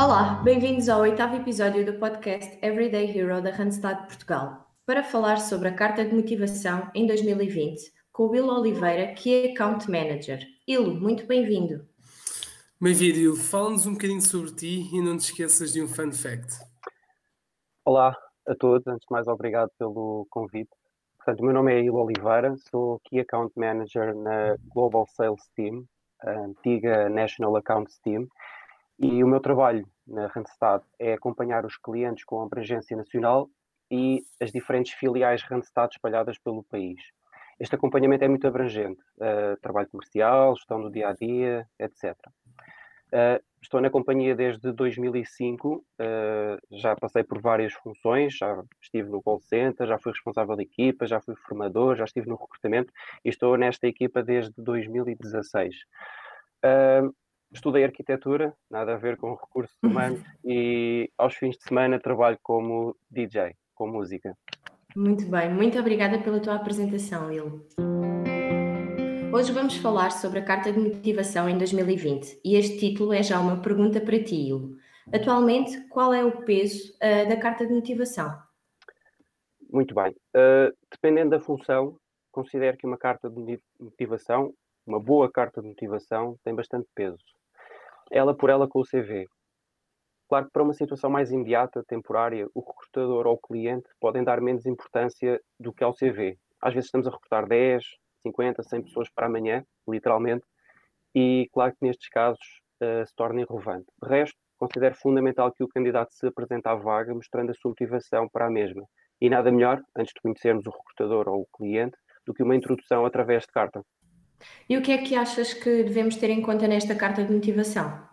Olá, bem-vindos ao oitavo episódio do podcast Everyday Hero da Randstad Portugal, para falar sobre a carta de motivação em 2020 com o Will Oliveira, que é Account Manager. Ilo, muito bem-vindo. Bem-vindo, Ilo. Fala-nos um bocadinho sobre ti e não te esqueças de um fun fact. Olá a todos, antes de mais, obrigado pelo convite. Portanto, o meu nome é Ilo Oliveira, sou Key Account Manager na Global Sales Team, a antiga National Accounts Team, e o meu trabalho na Randstad é acompanhar os clientes com abrangência nacional e as diferentes filiais Randstad espalhadas pelo país. Este acompanhamento é muito abrangente, uh, trabalho comercial, gestão do dia a dia, etc. Uh, estou na companhia desde 2005, uh, eh, já passei por várias funções, já estive no call center, já fui responsável de equipa, já fui formador, já estive no recrutamento e estou nesta equipa desde 2016. Uh, estudei arquitetura, nada a ver com recursos humanos, e aos fins de semana trabalho como DJ, com música. Muito bem, muito obrigada pela tua apresentação, Will. Hoje vamos falar sobre a Carta de Motivação em 2020 e este título é já uma pergunta para ti, Will. Atualmente, qual é o peso uh, da Carta de Motivação? Muito bem. Uh, dependendo da função, considero que uma carta de motivação, uma boa carta de motivação, tem bastante peso ela por ela com o CV. Claro que para uma situação mais imediata, temporária, o recrutador ou o cliente podem dar menos importância do que ao CV. Às vezes estamos a recrutar 10, 50, 100 pessoas para amanhã, literalmente, e claro que nestes casos uh, se torna irrelevante. De resto, considero fundamental que o candidato se apresente à vaga mostrando a sua motivação para a mesma. E nada melhor, antes de conhecermos o recrutador ou o cliente, do que uma introdução através de carta. E o que é que achas que devemos ter em conta nesta carta de motivação?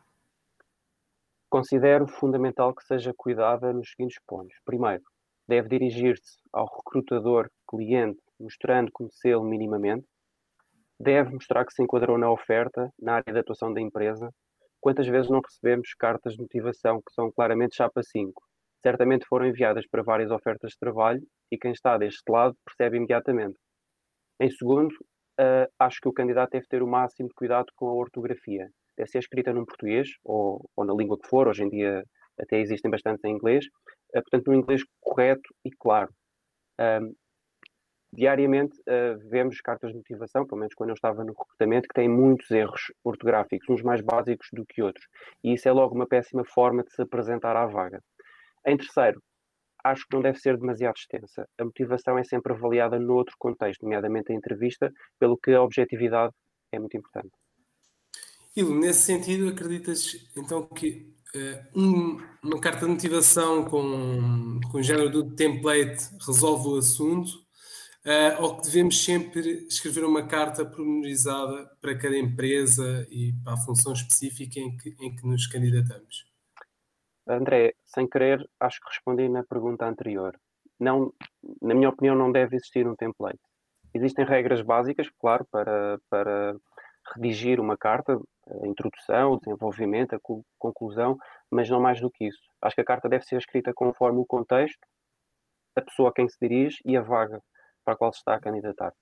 Considero fundamental que seja cuidada nos seguintes pontos. Primeiro, deve dirigir-se ao recrutador cliente mostrando conhecê-lo minimamente. Deve mostrar que se enquadrou na oferta, na área de atuação da empresa. Quantas vezes não recebemos cartas de motivação que são claramente chapa 5? Certamente foram enviadas para várias ofertas de trabalho e quem está deste lado percebe imediatamente. Em segundo, acho que o candidato deve ter o máximo de cuidado com a ortografia. Deve ser escrita num português ou, ou na língua que for, hoje em dia até existem bastantes em inglês, uh, portanto, num inglês correto e claro. Um, diariamente uh, vemos cartas de motivação, pelo menos quando eu estava no recrutamento, que têm muitos erros ortográficos, uns mais básicos do que outros. E isso é logo uma péssima forma de se apresentar à vaga. Em terceiro, acho que não deve ser demasiado extensa. A motivação é sempre avaliada noutro contexto, nomeadamente a entrevista, pelo que a objetividade é muito importante. Ilo, nesse sentido, acreditas então que uh, um, uma carta de motivação com, com o género do template resolve o assunto uh, ou que devemos sempre escrever uma carta pormenorizada para cada empresa e para a função específica em que, em que nos candidatamos? André, sem querer, acho que respondi na pergunta anterior. Não, na minha opinião, não deve existir um template. Existem regras básicas, claro, para, para redigir uma carta, a introdução, o desenvolvimento, a conclusão, mas não mais do que isso. Acho que a carta deve ser escrita conforme o contexto, a pessoa a quem se dirige e a vaga para a qual se está a candidatar.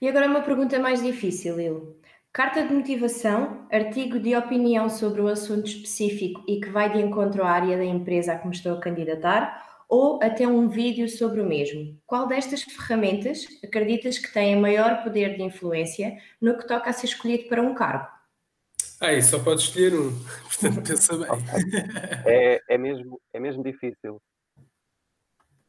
E agora uma pergunta mais difícil, Lilo. Carta de motivação, artigo de opinião sobre o assunto específico e que vai de encontro à área da empresa a que me estou a candidatar, ou até um vídeo sobre o mesmo. Qual destas ferramentas acreditas que tem maior poder de influência no que toca a ser escolhido para um cargo? Ah, só pode escolher um, portanto pensa bem. É, é, mesmo, é mesmo difícil.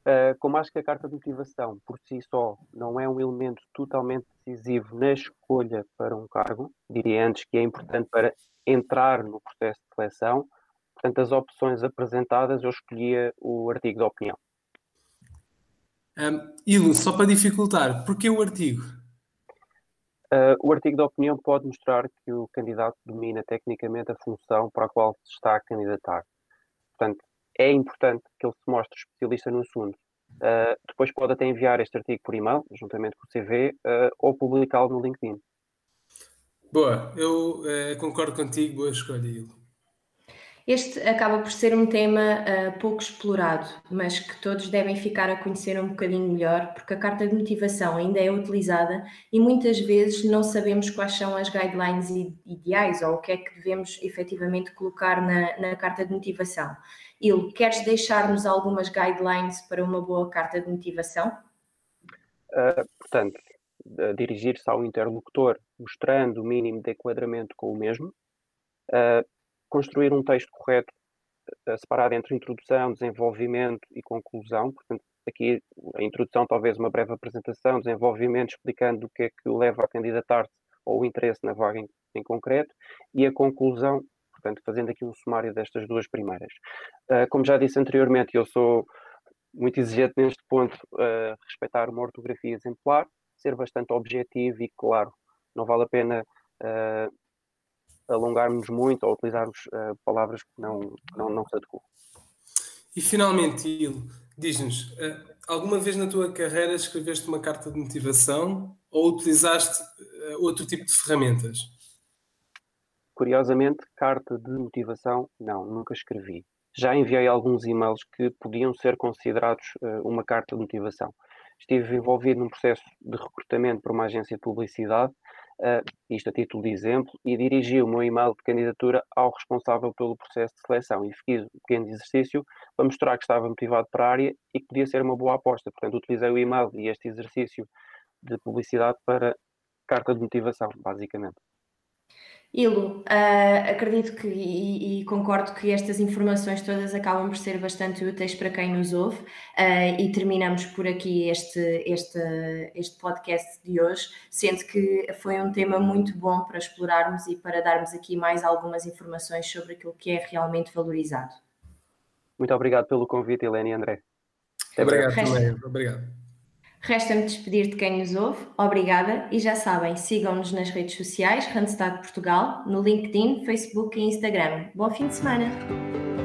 Uh, como acho que a carta de motivação por si só não é um elemento totalmente decisivo na escolha para um cargo, diria antes que é importante para entrar no processo de seleção. Portanto, as opções apresentadas, eu escolhia o artigo de opinião. Um, Ilo, só para dificultar, porquê o artigo? Uh, o artigo de opinião pode mostrar que o candidato domina tecnicamente a função para a qual se está a candidatar. Portanto, é importante que ele se mostre especialista no assunto. Uh, depois pode até enviar este artigo por e-mail, juntamente com o CV, uh, ah, ou publicá-lo no LinkedIn. Boa, eu uh, concordo contigo, boa escolha, Ilo. Este acaba por ser um tema uh, pouco explorado, mas que todos devem ficar a conhecer um bocadinho melhor, porque a carta de motivação ainda é utilizada e muitas vezes não sabemos quais são as guidelines ideais ou o que é que devemos efetivamente colocar na, na carta de motivação. Il, queres deixar-nos algumas guidelines para uma boa carta de motivação? Uh, portanto, dirigir-se ao interlocutor mostrando o mínimo de enquadramento com o mesmo. Uh, construir um texto correto uh, separado entre introdução, desenvolvimento e conclusão. Portanto, aqui a introdução, talvez uma breve apresentação, desenvolvimento explicando o que é que o leva a candidatar-se ou o interesse na vaga em, em, concreto, e a conclusão, portanto, fazendo aqui um sumário destas duas primeiras. Uh, como já disse anteriormente, eu sou muito exigente neste ponto, uh, respeitar uma ortografia exemplar, ser bastante objetivo e claro. Não vale a pena uh, alongarmos muito ou utilizarmos uh, palavras que não, não, não se adequam. E finalmente, Il, diz-nos, uh, alguma vez na tua carreira escreveste uma carta de motivação ou utilizaste uh, outro tipo de ferramentas? Curiosamente, carta de motivação, não, nunca escrevi. Já enviei alguns e-mails que podiam ser considerados uma carta de motivação. Estive envolvido num processo de recrutamento para uma agência de publicidade uh, isto a título de exemplo, e dirigi o meu e-mail de candidatura ao responsável pelo processo de seleção e fiz um pequeno exercício para mostrar que estava motivado para a área e que podia ser uma boa aposta. Portanto, utilizei o e-mail e este exercício de publicidade para carta de motivação, basicamente. Ilo, uh, acredito que e, e, concordo que estas informações todas acabam por ser bastante úteis para quem nos ouve uh, e terminamos por aqui este, este, este podcast de hoje, sendo que foi um tema muito bom para explorarmos e para darmos aqui mais algumas informações sobre aquilo que é realmente valorizado. Muito obrigado pelo convite, Helena e André. Até obrigado, também. Obrigado. Resta-me despedir de quem nos ouve. Obrigada e já sabem, sigam-nos nas redes sociais Randstad Portugal, no LinkedIn, Facebook e Instagram. Bom fim de semana!